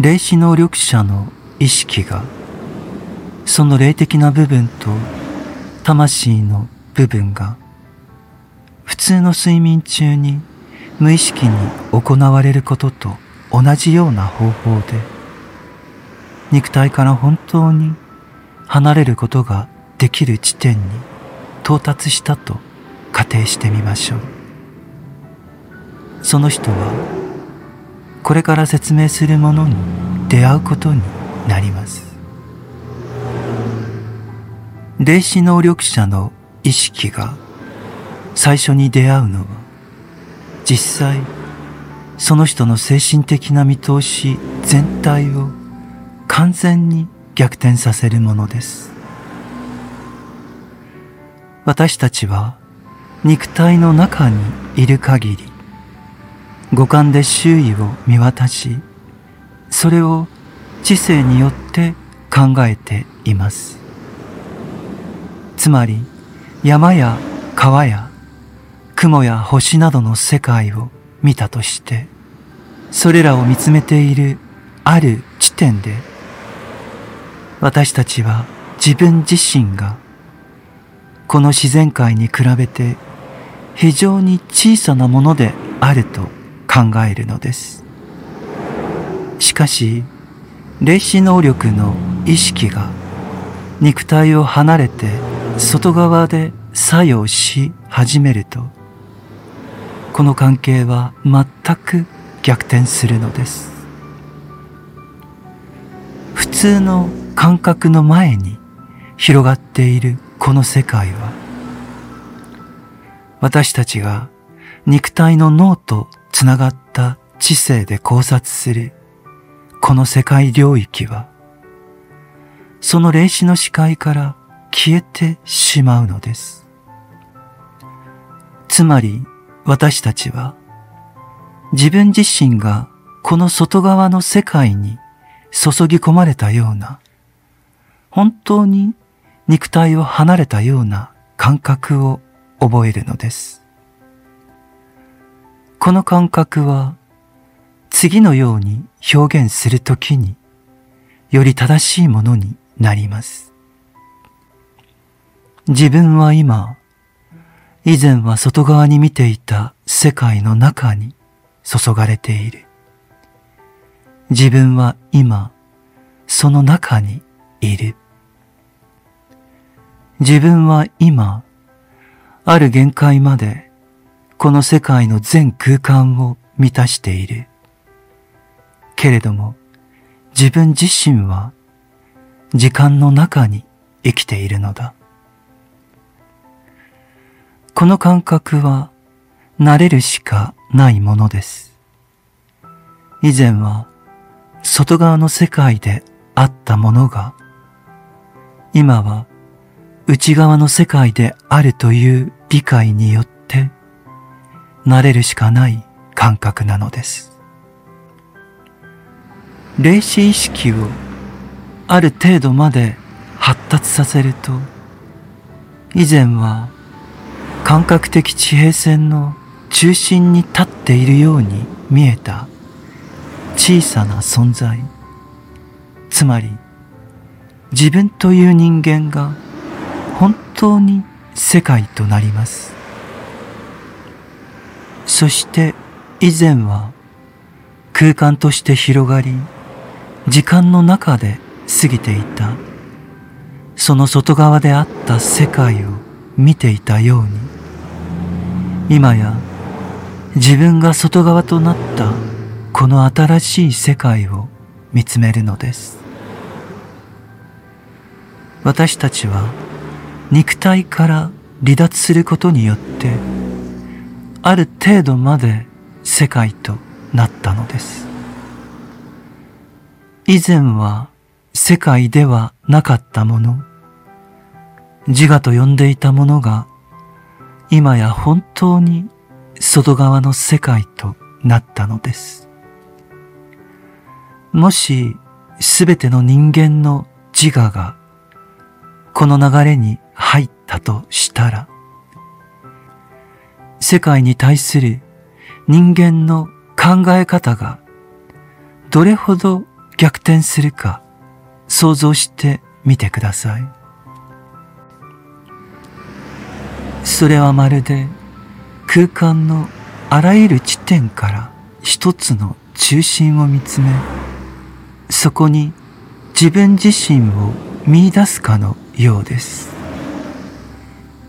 霊視能力者の意識がその霊的な部分と魂の部分が普通の睡眠中に無意識に行われることと同じような方法で肉体から本当に離れることができる地点に到達したと仮定してみましょう。その人はこれから説明するものに出会うことになります。霊視能力者の意識が最初に出会うのは実際その人の精神的な見通し全体を完全に逆転させるものです。私たちは肉体の中にいる限り五感で周囲を見渡しそれを知性によって考えています。つまり山や川や雲や星などの世界を見たとしてそれらを見つめているある地点で私たちは自分自身がこの自然界に比べて非常に小さなものであると考えるのです。しかし霊視能力の意識が肉体を離れて外側で作用し始めるとこの関係は全く逆転するのです。普通の感覚の前に広がっているこの世界は私たちが肉体の脳とつながった知性で考察するこの世界領域はその霊視の視界から消えてしまうのです。つまり私たちは自分自身がこの外側の世界に注ぎ込まれたような本当に肉体を離れたような感覚を覚えるのです。この感覚は次のように表現するときにより正しいものになります。自分は今、以前は外側に見ていた世界の中に注がれている。自分は今、その中にいる。自分は今、ある限界までこの世界の全空間を満たしている。けれども、自分自身は時間の中に生きているのだ。この感覚は慣れるしかないものです。以前は外側の世界であったものが、今は内側の世界であるという理解によって慣れるしかない感覚なのです。霊視意識をある程度まで発達させると、以前は感覚的地平線の中心に立っているように見えた小さな存在、つまり自分という人間が本当に世界となります。そして以前は空間として広がり、時間の中で過ぎていた、その外側であった世界を見ていたように、今や自分が外側となったこの新しい世界を見つめるのです。私たちは肉体から離脱することによってある程度まで世界となったのです。以前は世界ではなかったもの、自我と呼んでいたものが今や本当に外側の世界となったのです。もしすべての人間の自我がこの流れに入ったとしたら、世界に対する人間の考え方がどれほど逆転するか想像してみてください。それはまるで空間のあらゆる地点から一つの中心を見つめ、そこに自分自身を見出すかのようです。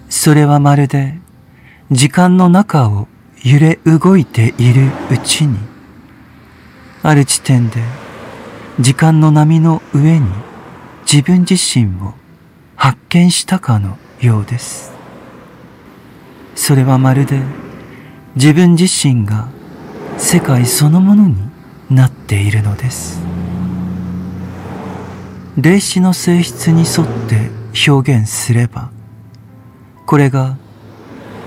それはまるで時間の中を揺れ動いているうちに、ある地点で時間の波の上に自分自身を発見したかのようです。それはまるで自分自身が世界そのものになっているのです。霊視の性質に沿って表現すれば、これが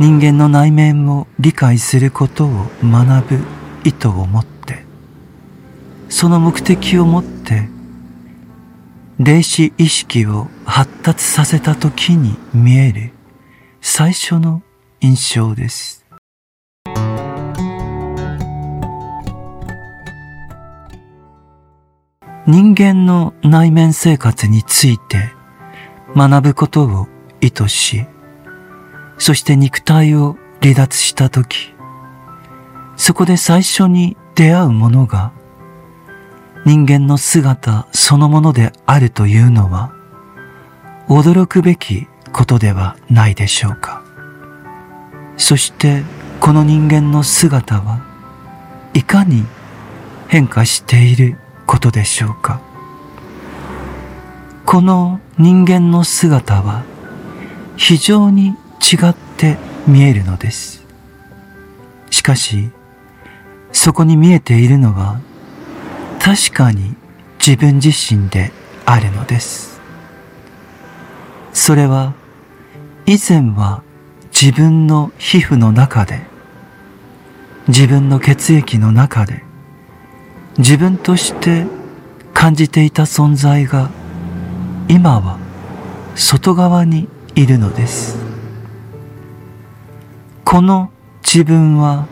人間の内面を理解することを学ぶ意図を持って、その目的を持って霊視意識を発達させた時に見える最初の印象です。人間の内面生活について学ぶことを意図し、そして肉体を離脱したとき、そこで最初に出会うものが人間の姿そのものであるというのは驚くべきことではないでしょうか。そしてこの人間の姿はいかに変化していることでしょうか。この人間の姿は非常に違って見えるのです。しかし、そこに見えているのは確かに自分自身であるのです。それは以前は自分の皮膚の中で自分の血液の中で自分として感じていた存在が今は外側にいるのです。この自分は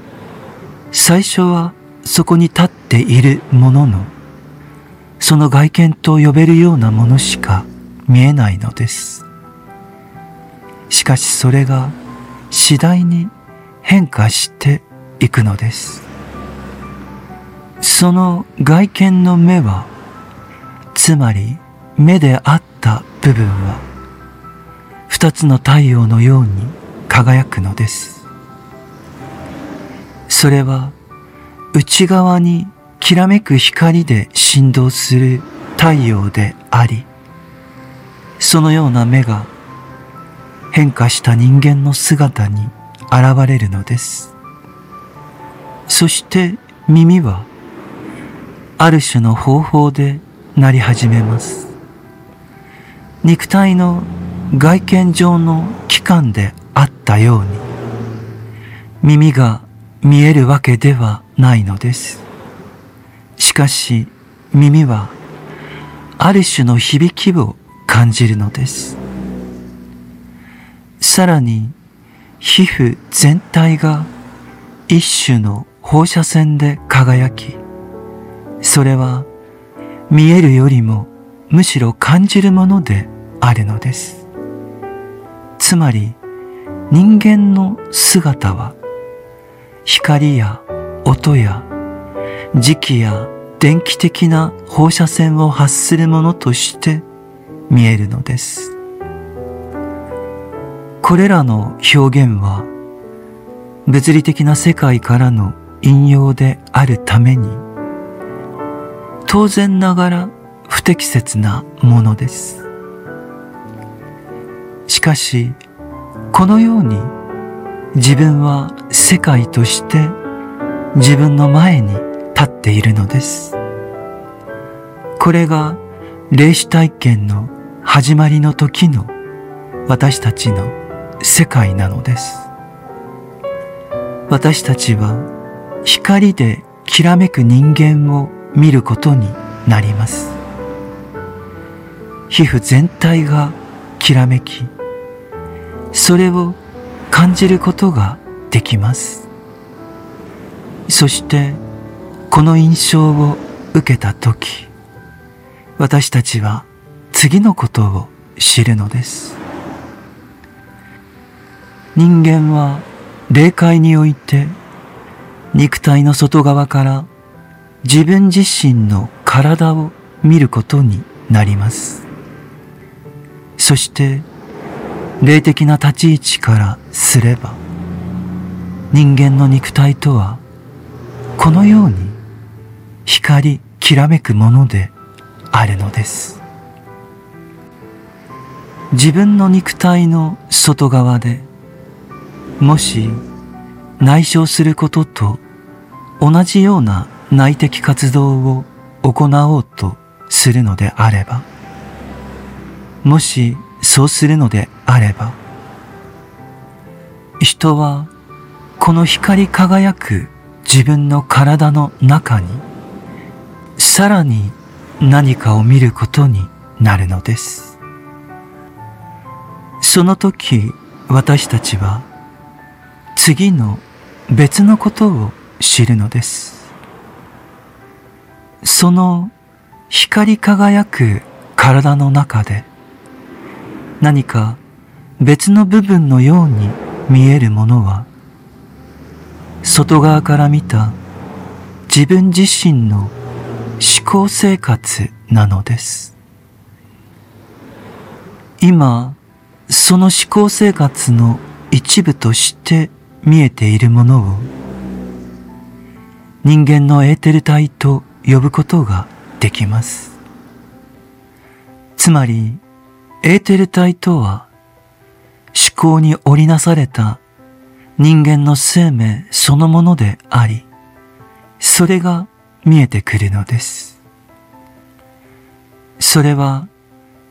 最初はそこに立っているもののその外見と呼べるようなものしか見えないのです。しかしそれが次第に変化していくのです。その外見の目はつまり目であった部分は二つの太陽のように輝くのです。それは内側にきらめく光で振動する太陽であり、そのような目が変化した人間の姿に現れるのです。そして耳はある種の方法で鳴り始めます。肉体の外見上の器官であったように耳が見えるわけではないのです。しかし耳はある種の響きを感じるのです。さらに皮膚全体が一種の放射線で輝き、それは見えるよりもむしろ感じるものであるのです。つまり人間の姿は光や音や磁気や電気的な放射線を発するものとして見えるのです。これらの表現は物理的な世界からの引用であるために当然ながら不適切なものです。しかし、このように自分は世界として自分の前に立っているのです。これが霊視体験の始まりの時の私たちの世界なのです。私たちは光できらめく人間を見ることになります。皮膚全体がきらめき、それを感じることができます。そしてこの印象を受けた時、私たちは次のことを知るのです人間は霊界において肉体の外側から自分自身の体を見ることになりますそして霊的な立ち位置からすれば人間の肉体とはこのように光きらめくものであるのです。自分の肉体の外側でもし内省することと同じような内的活動を行おうとするのであればもしそうするのであれば人はこの光り輝く自分の体の中にさらに何かを見ることになるのです。その時私たちは次の別のことを知るのです。その光り輝く体の中で何か別の部分のように見えるものは外側から見た自分自身の思考生活なのです。今、その思考生活の一部として見えているものを人間のエーテル体と呼ぶことができます。つまり、エーテル体とは思考に織りなされた人間の生命そのものであり、それが見えてくるのです。それは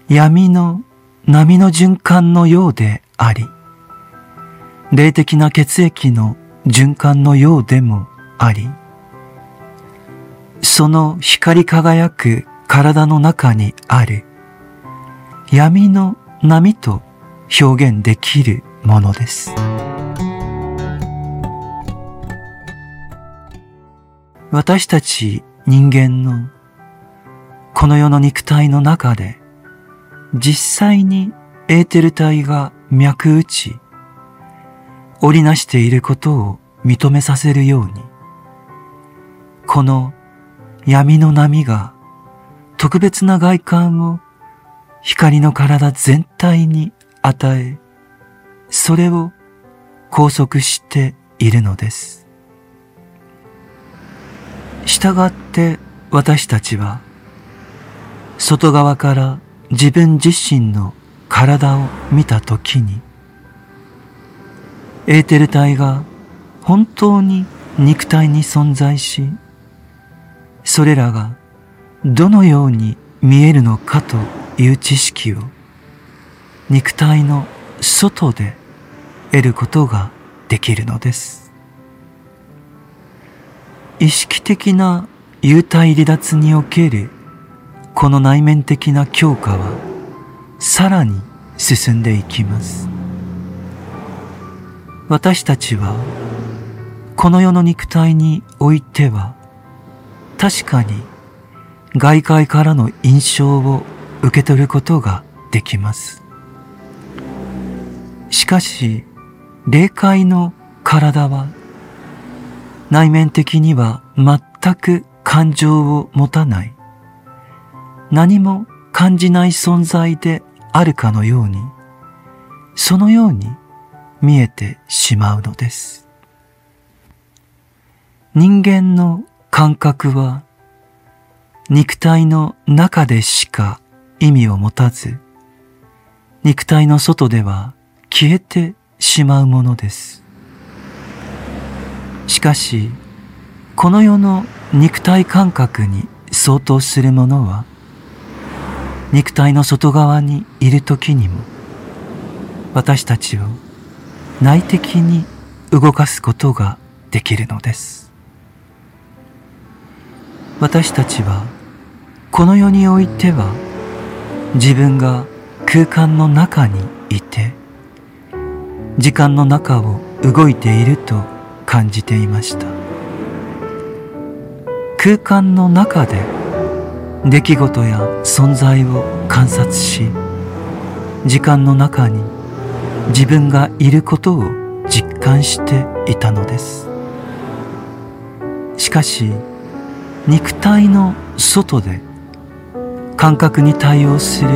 闇の波の循環のようであり、霊的な血液の循環のようでもあり、その光り輝く体の中にある闇の波と表現できるものです。私たち人間のこの世の肉体の中で実際にエーテル体が脈打ち織りなしていることを認めさせるようにこの闇の波が特別な外観を光の体全体に与えそれを拘束しているのです。従って私たちは外側から自分自身の体を見たときにエーテル体が本当に肉体に存在しそれらがどのように見えるのかという知識を肉体の外で得ることができるのです。意識的な幽体離脱におけるこの内面的な強化はさらに進んでいきます私たちはこの世の肉体においては確かに外界からの印象を受け取ることができますしかし霊界の体は内面的には全く感情を持たない、何も感じない存在であるかのように、そのように見えてしまうのです。人間の感覚は肉体の中でしか意味を持たず、肉体の外では消えてしまうものです。しかしこの世の肉体感覚に相当するものは肉体の外側にいる時にも私たちを内的に動かすことができるのです私たちはこの世においては自分が空間の中にいて時間の中を動いていると感じていました。空間の中で出来事や存在を観察し時間の中に自分がいることを実感していたのです。しかし肉体の外で感覚に対応する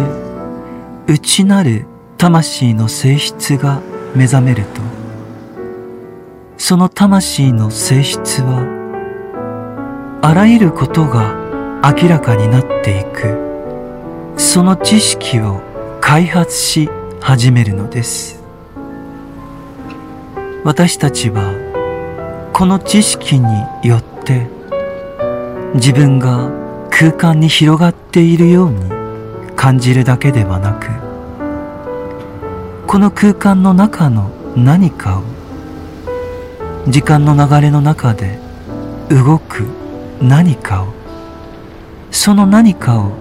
内なる魂の性質が目覚めるとその魂の性質はあらゆることが明らかになっていく。その知識を開発し始めるのです。私たちはこの知識によって自分が空間に広がっているように感じるだけではなくこの空間の中の何かを時間の流れの中で動く何かをその何かを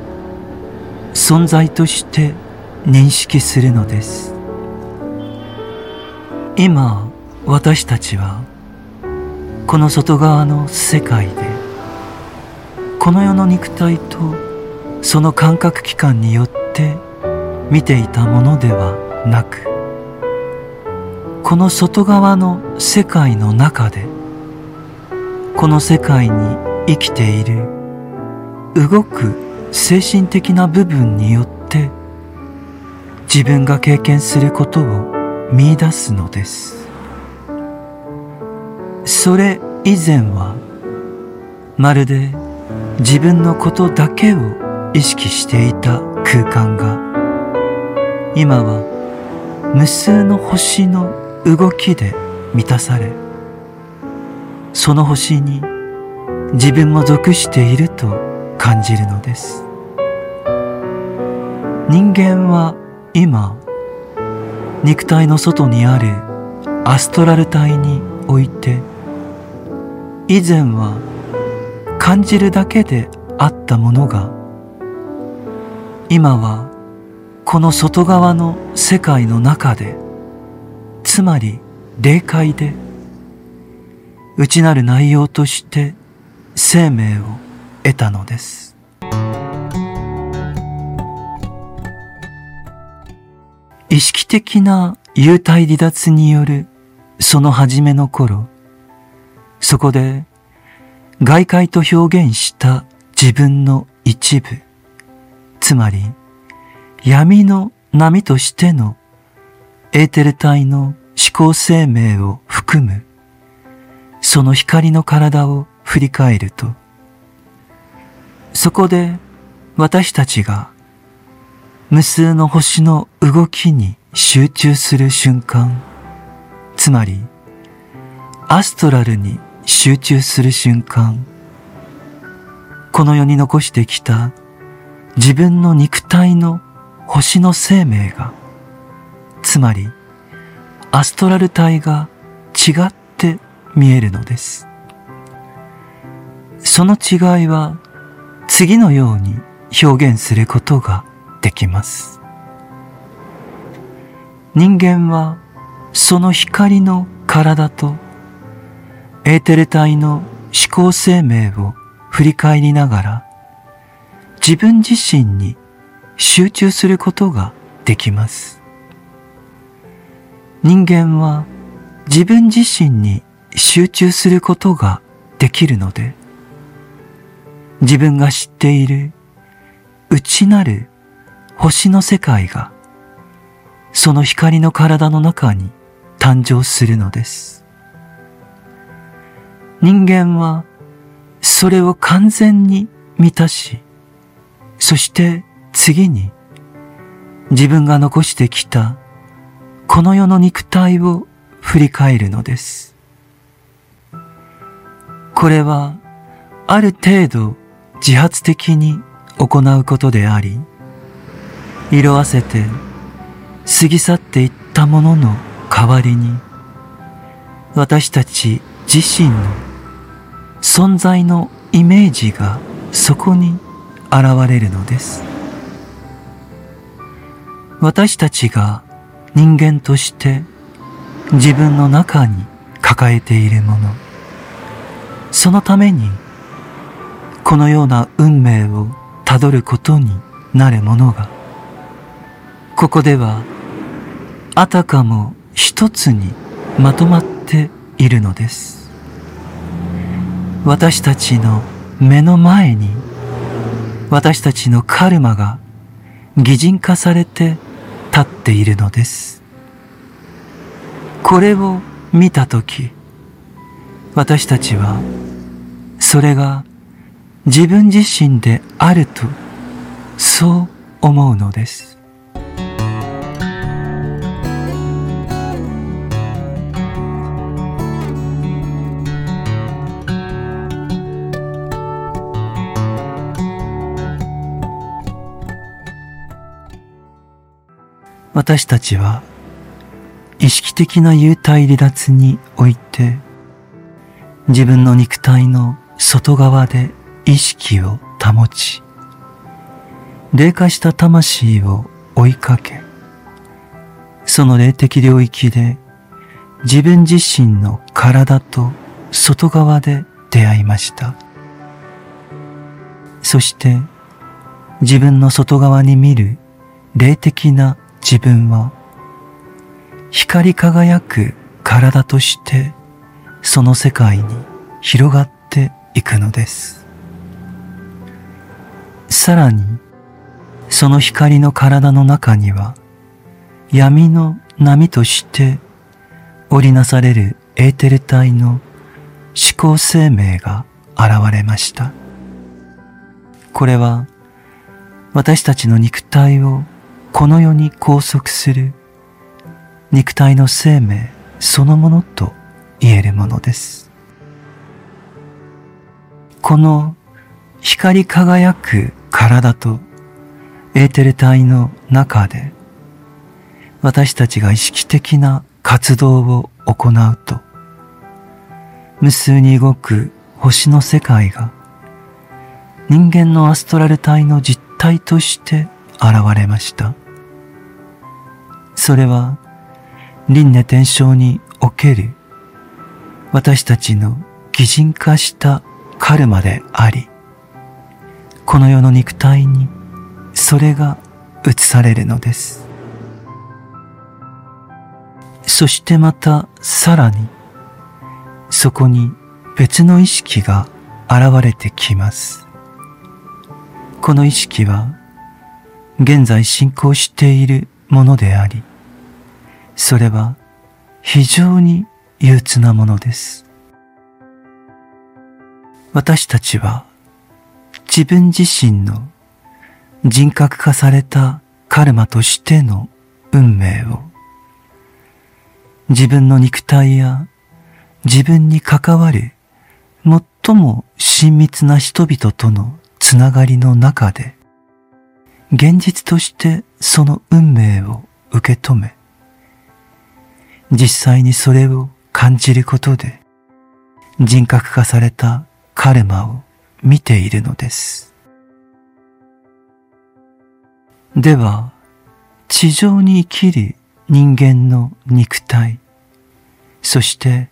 存在として認識するのです。今私たちはこの外側の世界でこの世の肉体とその感覚器官によって見ていたものではなくこの外側の世界の中でこの世界に生きている動く精神的な部分によって自分が経験することを見出すのです。それ以前はまるで自分のことだけを意識していた空間が今は無数の星の動きで満たされその星に自分も属していると感じるのです。人間は今肉体の外にあるアストラル体において以前は感じるだけであったものが今はこの外側の世界の中でつまり霊界で内なる内容として生命を得たのです。意識的な幽体離脱によるその初めの頃そこで外界と表現した自分の一部つまり闇の波としてのエーテル体の思考生命を含むその光の体を振り返るとそこで私たちが無数の星の動きに集中する瞬間、つまりアストラルに集中する瞬間、この世に残してきた自分の肉体の星の生命が、つまりアストラル体が違って見えるのです。その違いは次のように表現することができます。人間はその光の体とエーテル体の思考生命を振り返りながら自分自身に集中することができます。人間は自分自身に集中することができるので自分が知っている内なる星の世界がその光の体の中に誕生するのです。人間はそれを完全に満たし、そして次に自分が残してきたこの世の肉体を振り返るのです。これはある程度自発的に行うことであり、色あせて過ぎ去っていったものの代わりに、私たち自身の存在のイメージがそこに現れるのです。私たちが人間として自分の中に抱えているもの、そのためにこのような運命をたどることになるものが。ここではあたかも一つにまとまっているのです。私たちの目の前に私たちのカルマが擬人化されて立っているのです。これを見たとき私たちはそれが自分自身であるとそう思うのです。私たちは意識的な幽体離脱において自分の肉体の外側で意識を保ち霊化した魂を追いかけその霊的領域で自分自身の体と外側で出会いました。そして自分の外側に見る霊的な自分は光り輝く体としてその世界に広がっていくのです。さらにその光の体の中には闇の波として織りなされるエーテル体の思考生命が現れました。これは私たちの肉体をこの世に拘束する肉体の生命そのものと言えるものです。この光り輝く体とエーテル体の中で私たちが意識的な活動を行うと無数に動く星の世界が人間のアストラル体の実体として現れました。それは輪廻転生における私たちの擬人化したカルマであり、この世の肉体にそれが映されるのです。そしてまたさらにそこに別の意識が現れてきます。この意識は現在進行しているものであり、それは非常に憂鬱なものです。私たちは自分自身の人格化されたカルマとしての運命を自分の肉体や自分に関わる最も親密な人々とのつながりの中で現実としてその運命を受け止め実際にそれを感じることで人格化されたカルマを見ているのです。では、地上に生きる人間の肉体、そして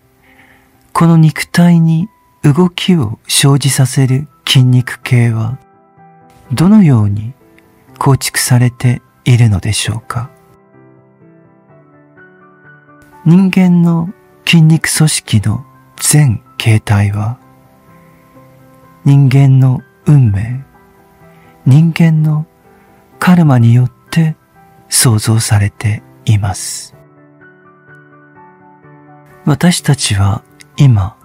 この肉体に動きを生じさせる筋肉系はどのように構築されているのでしょうか？人間の筋肉組織の全形態は人間の運命、人間のカルマによって創造されています。私たちは今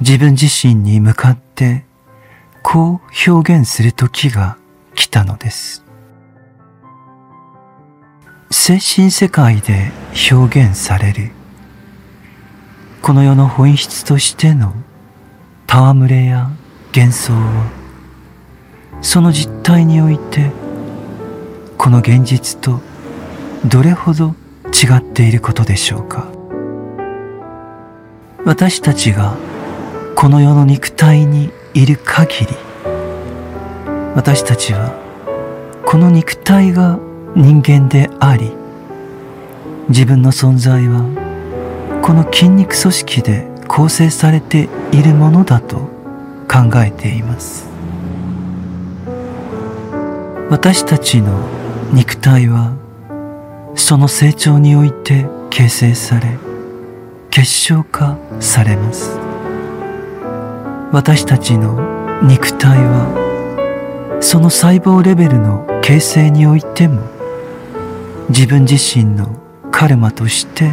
自分自身に向かってこう表現する時が来たのです。精神世界で表現される。この世の本質としての戯れや幻想はその実態においてこの現実とどれほど違っていることでしょうか。私たちがこの世の肉体にいる限り私たちはこの肉体が人間であり自分の存在はこの筋肉組織で構成されているものだと考えています。私たちの肉体はその成長において形成され結晶化されます。私たちの肉体はその細胞レベルの形成においても自分自身のカルマとして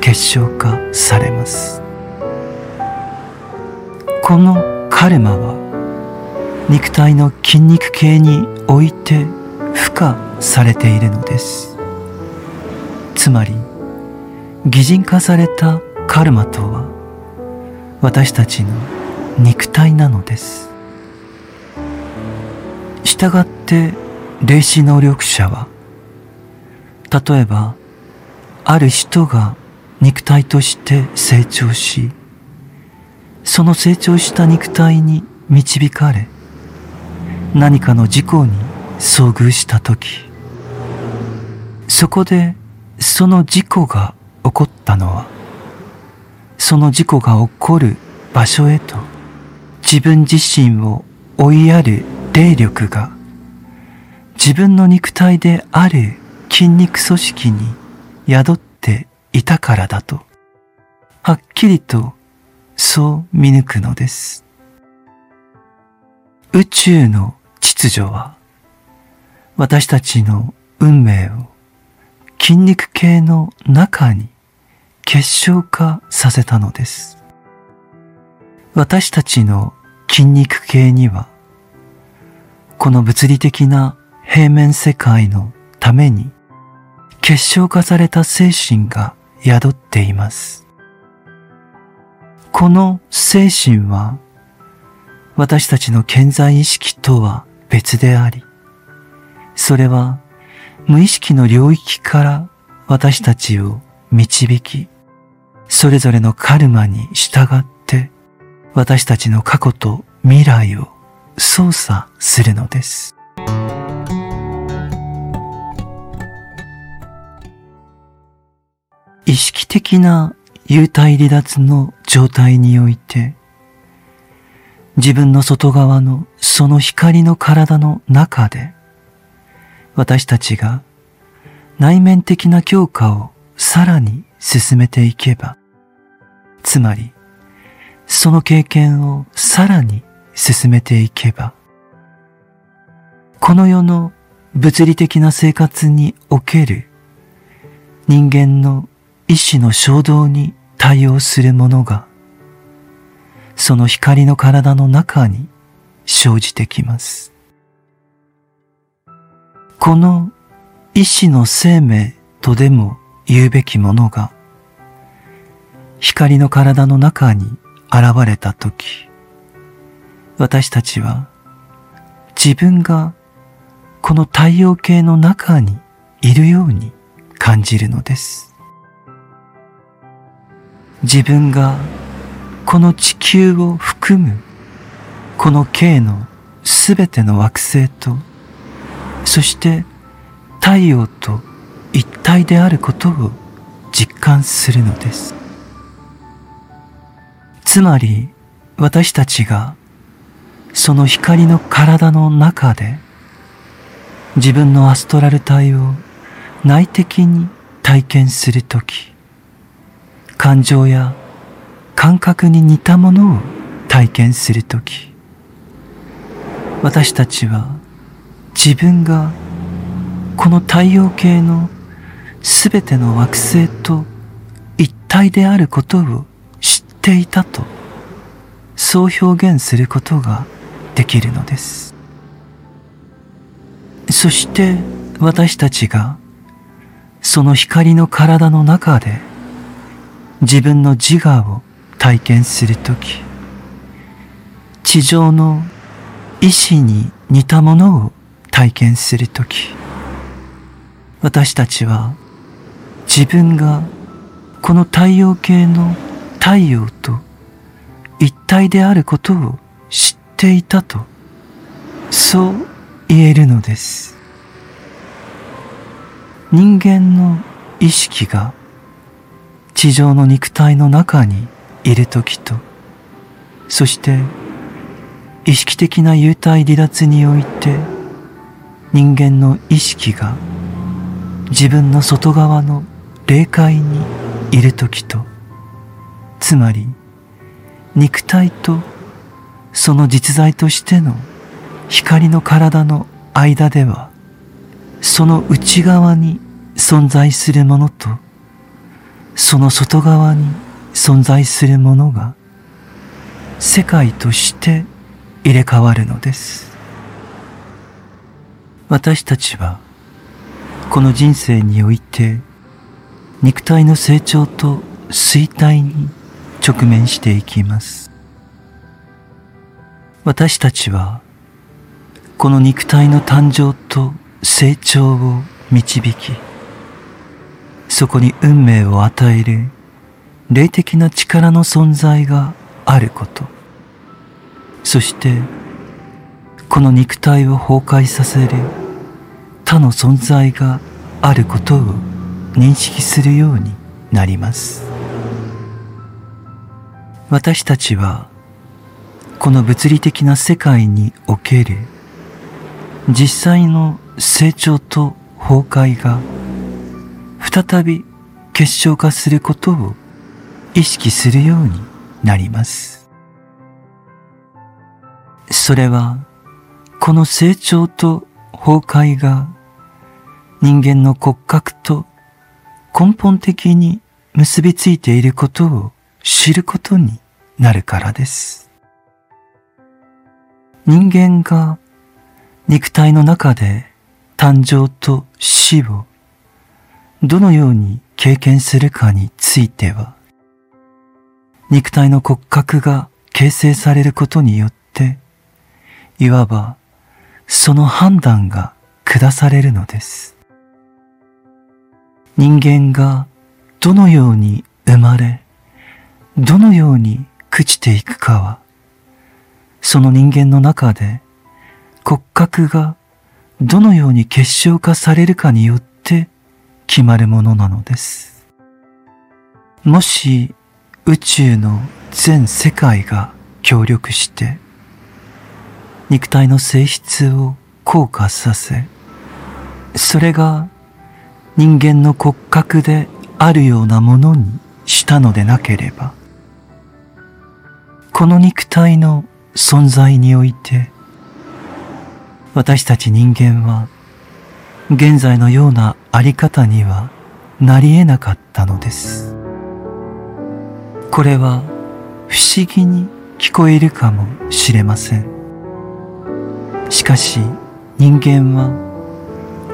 結晶化されます。このカルマは肉体の筋肉系において付加されているのです。つまり擬人化されたカルマとは私たちの肉体なのです。したがって霊視能力者は例えばある人が肉体として成長しその成長した肉体に導かれ何かの事故に遭遇した時そこでその事故が起こったのはその事故が起こる場所へと自分自身を追いやる霊力が自分の肉体である筋肉組織に宿っていたからだとはっきりとそう見抜くのです宇宙の秩序は私たちの運命を筋肉系の中に結晶化させたのです。私たちの筋肉系には、この物理的な平面世界のために結晶化された精神が宿っています。この精神は私たちの健在意識とは別であり、それは無意識の領域から私たちを導き、それぞれのカルマに従って私たちの過去と未来を操作するのです。意識的な幽体離脱の状態において、自分の外側のその光の体の中で、私たちが内面的な強化をさらに進めていけば、つまり、その経験をさらに進めていけば、この世の物理的な生活における人間の意志の衝動に対応するものが、その光の体の中に生じてきます。この意志の生命とでも言うべきものが光の体の中に現れたとき、私たちは自分がこの太陽系の中にいるように感じるのです。自分がこの地球を含むこの系のすべての惑星とそして太陽と一体であることを実感するのです。つまり私たちがその光の体の中で自分のアストラル体を内的に体験するとき、感情や感覚に似たものを体験するとき、私たちは自分がこの太陽系のすべての惑星と一体であることを知っていたとそう表現することができるのです。そして私たちがその光の体の中で自分の自我を体験するとき地上の意志に似たものを体験するとき、私たちは自分がこの太陽系の太陽と一体であることを知っていたと、そう言えるのです。人間の意識が地上の肉体の中にいるときと、そして意識的な幽体離脱において人間の意識が自分の外側の霊界にいる時とつまり肉体とその実在としての光の体の間ではその内側に存在するものとその外側に存在するものが世界として入れ替わるのです。私たちはこの人生において肉体の成長と衰退に直面していきます。私たちはこの肉体の誕生と成長を導きそこに運命を与える霊的な力の存在があること。そしてこの肉体を崩壊させる他の存在があることを認識するようになります。私たちはこの物理的な世界における実際の成長と崩壊が再び結晶化することを意識するようになります。それはこの成長と崩壊が人間の骨格と根本的に結びついていることを知ることになるからです。人間が肉体の中で誕生と死をどのように経験するかについては、肉体の骨格が形成されることによって、いわばその判断が下されるのです。人間がどのように生まれ、どのように朽ちていくかは、その人間の中で骨格がどのように結晶化されるかによって決まるものなのです。もし宇宙の全世界が協力して肉体の性質を硬化させ、それが人間の骨格であるようなものにしたのでなければ、この肉体の存在において私たち人間は現在のようなあり方にはなり得なかったのです。これは不思議に聞こえるかもしれません。しかし人間は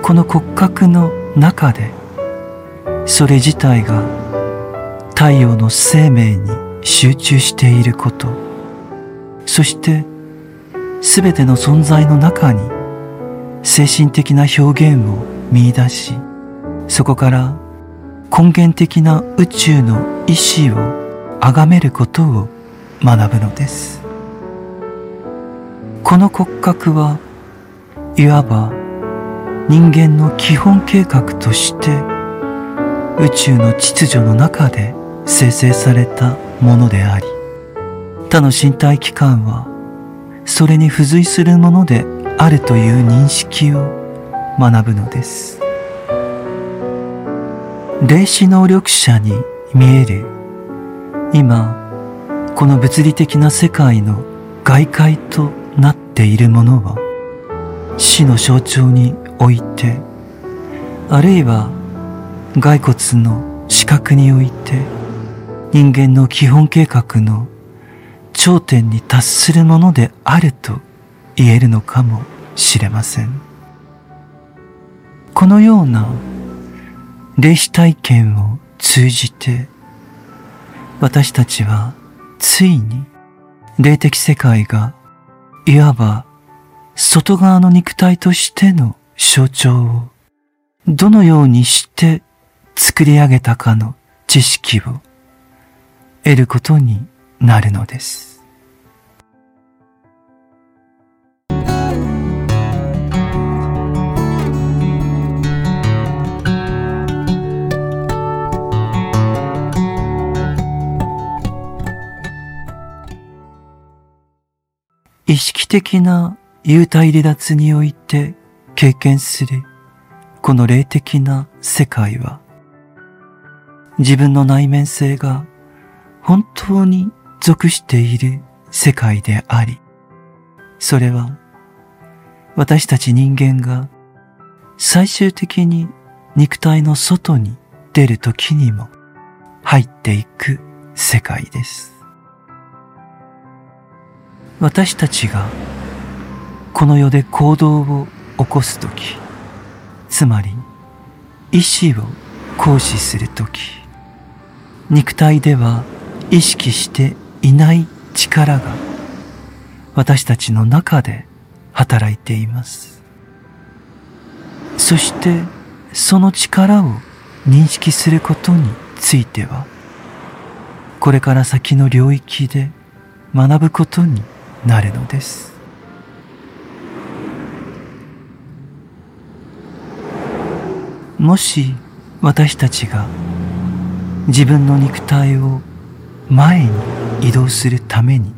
この骨格の中でそれ自体が太陽の生命に集中していることそしてすべての存在の中に精神的な表現を見出しそこから根源的な宇宙の意志を崇めることを学ぶのです。この骨格はいわば人間の基本計画として宇宙の秩序の中で生成されたものであり他の身体器官はそれに付随するものであるという認識を学ぶのです。霊視能力者に見える今この物理的な世界の外界となっているものは死の象徴においてあるいは骸骨の視覚において人間の基本計画の頂点に達するものであると言えるのかもしれません。このような霊視体験を通じて私たちはついに霊的世界がいわば外側の肉体としての象徴をどのようにして作り上げたかの知識を得ることになるのです。意識的な幽体離脱において経験するこの霊的な世界は自分の内面性が本当に属している世界であり、それは私たち人間が最終的に肉体の外に出る時にも入っていく世界です。私たちがこの世で行動を起こす時、つまり意志を行使する時、肉体では意識していない力が私たちの中で働いています。そしてその力を認識することについてはこれから先の領域で学ぶことになるのです。もし私たちが自分の肉体を前に移動するために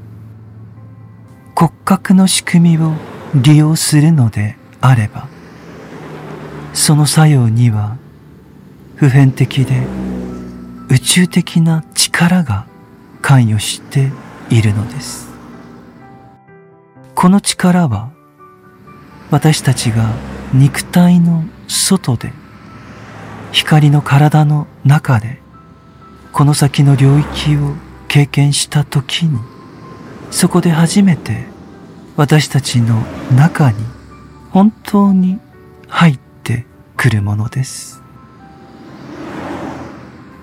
骨格の仕組みを利用するのであればその作用には普遍的で宇宙的な力が関与しているのです。この力は私たちが肉体の外で光の体の中でこの先の領域を経験した時にそこで初めて私たちの中に本当に入ってくるものです。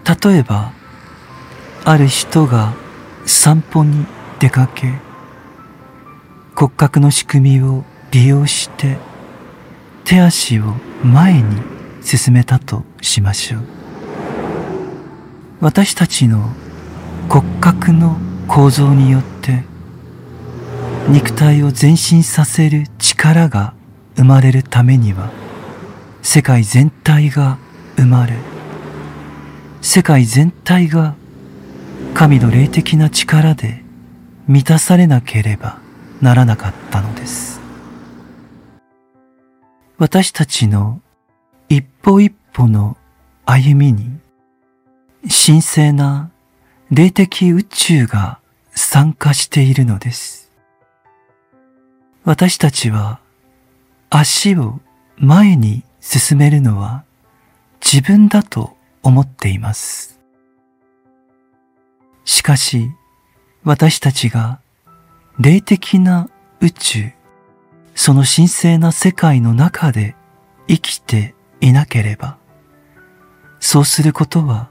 例えばある人が散歩に出かけ骨格の仕組みを利用して手足を前に進めたとしましょう。私たちの骨格の構造によって肉体を前進させる力が生まれるためには世界全体が生まれ世界全体が神の霊的な力で満たされなければならなかったのです。私たちの一歩一歩の歩みに神聖な霊的宇宙が参加しているのです。私たちは足を前に進めるのは自分だと思っています。しかし、私たちが霊的な宇宙、その神聖な世界の中で生きていなければ、そうすることは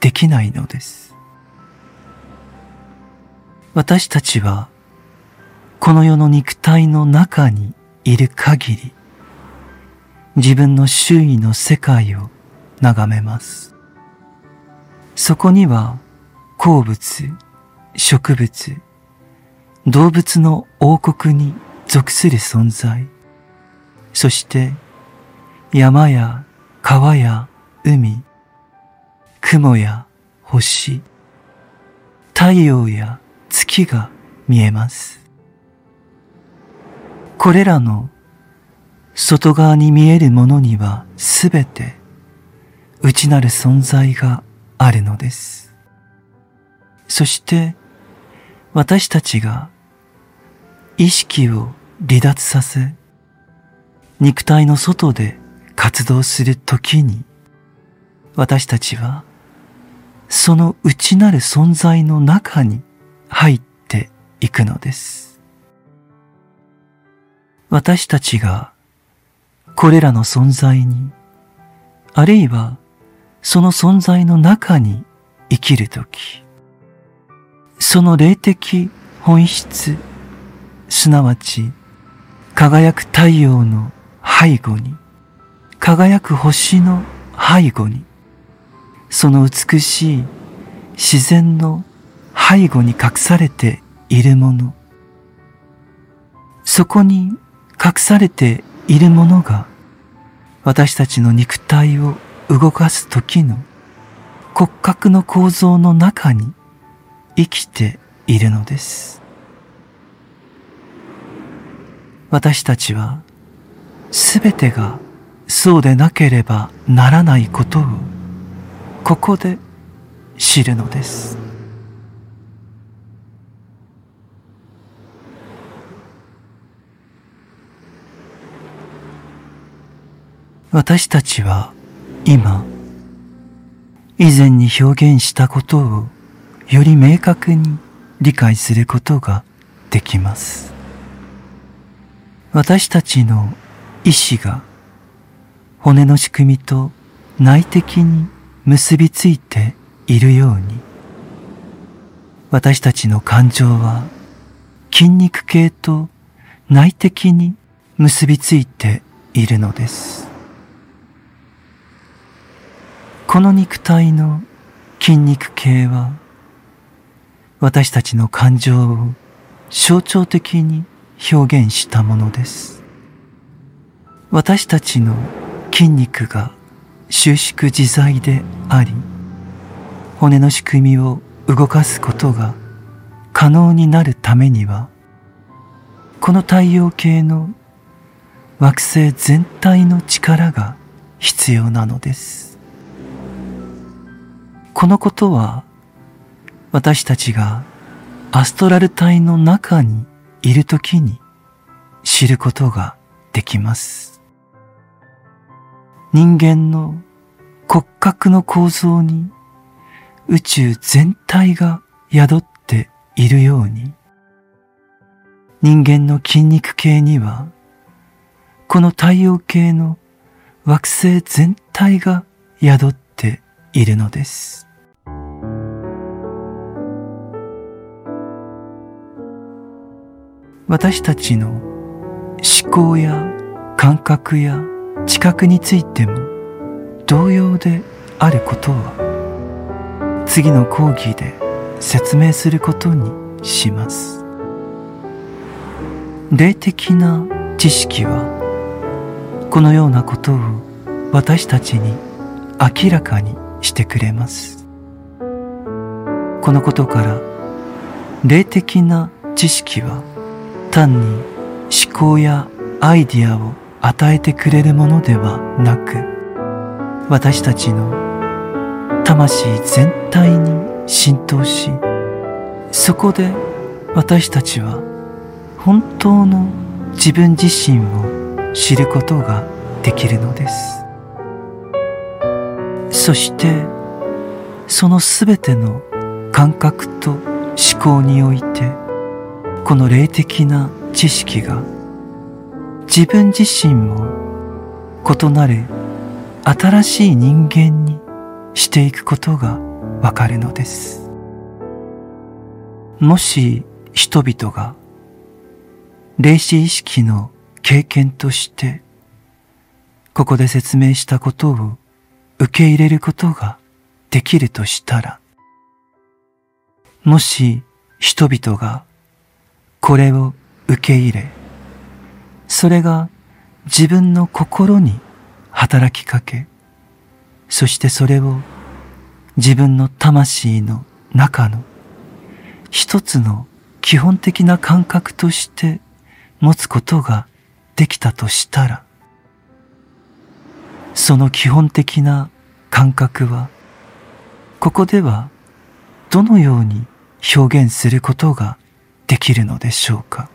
できないのです。私たちは、この世の肉体の中にいる限り、自分の周囲の世界を眺めます。そこには鉱物、植物、動物の王国に属する存在、そして山や川や海、雲や星、太陽や月が見えます。これらの外側に見えるものにはすべて内なる存在があるのです。そして私たちが意識を離脱させ肉体の外で活動するときに私たちはその内なる存在の中に入っていくのです。私たちがこれらの存在にあるいはその存在の中に生きるとき、その霊的本質、すなわち輝く太陽の背後に、輝く星の背後に、その美しい自然の背後に隠されているもの、そこに隠されているものが私たちの肉体を動かす時の骨格の構造の中に生きているのです。私たちはすべてがそうでなければならないことをここで知るのです。私たちは今以前に表現したことをより明確に理解することができます。私たちの意志が骨の仕組みと内的に結びついているように私たちの感情は筋肉系と内的に結びついているのです。この肉体の筋肉系は私たちの感情を象徴的に表現したものです。私たちの筋肉が収縮自在であり骨の仕組みを動かすことが可能になるためにはこの太陽系の惑星全体の力が必要なのです。このことは私たちがアストラル体の中にいるときに知ることができます。人間の骨格の構造に宇宙全体が宿っているように人間の筋肉系にはこの太陽系の惑星全体が宿っているのです。私たちの思考や感覚や知覚についても同様であることは次の講義で説明することにします。霊的な知識はこのようなことを私たちに明らかにしてくれます。このことから霊的な知識は単に思考やアイディアを与えてくれるものではなく私たちの魂全体に浸透しそこで私たちは本当の自分自身を知ることができるのです。そしてそのすべての感覚と思考においてこの霊的な知識が自分自身を異なる新しい人間にしていくことがわかるのです。もし人々が霊視意識の経験としてここで説明したことを受け入れることができるとしたらもし人々がこれを受け入れ、それが自分の心に働きかけ、そしてそれを自分の魂の中の一つの基本的な感覚として持つことができたとしたら、その基本的な感覚は、ここではどのように表現することができるのでしょうか？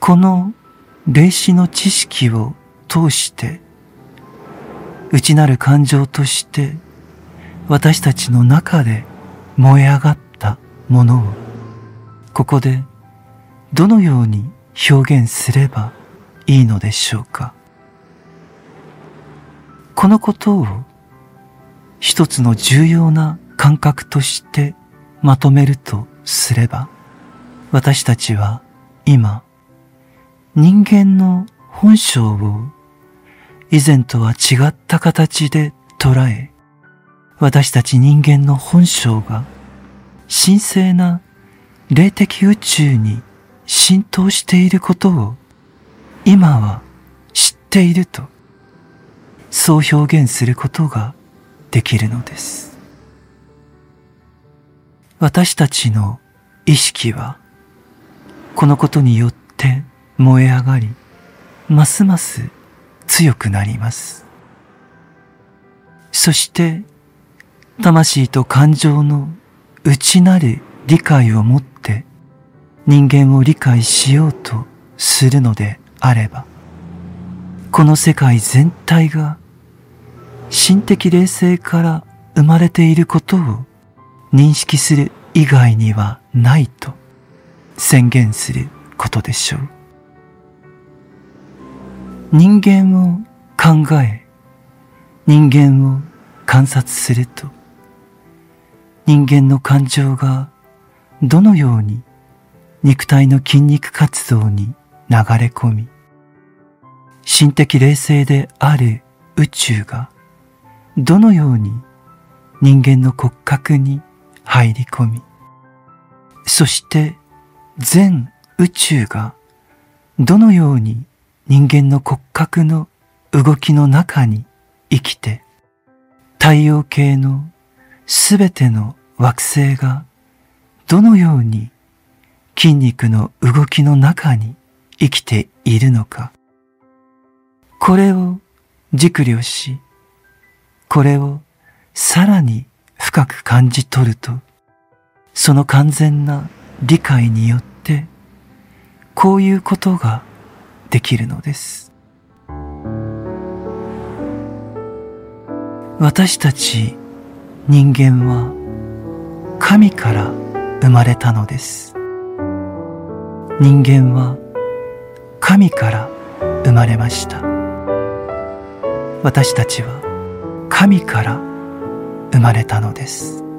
この霊視の知識を通して内なる感情として私たちの中で燃え上がったものをここでどのように表現すればいいのでしょうか？このことを一つの重要な感覚としてまとめるとすれば私たちは今、人間の本性を以前とは違った形で捉え、私たち人間の本性が神聖な霊的宇宙に浸透していることを今は知っていると、そう表現することができるのです。私たちの意識はこのことによって燃え上がり、ますます強くなります。そして魂と感情の内なる理解を持って人間を理解しようとするのであればこの世界全体が心的冷静から生まれていることを認識する以外にはないと宣言することでしょう。人間を考え、人間を観察すると、人間の感情がどのように肉体の筋肉活動に流れ込み、心的冷静である宇宙がどのように人間の骨格に入り込み、そして全宇宙がどのように人間の骨格の動きの中に生きて、太陽系のすべての惑星がどのように筋肉の動きの中に生きているのか。これを熟慮し、これをさらに深く感じ取ると、その完全な理解によってって、こういうことができるのです。私たち人間は神から生まれたのです。人間は神から生まれました。私たちは神から生まれたのです。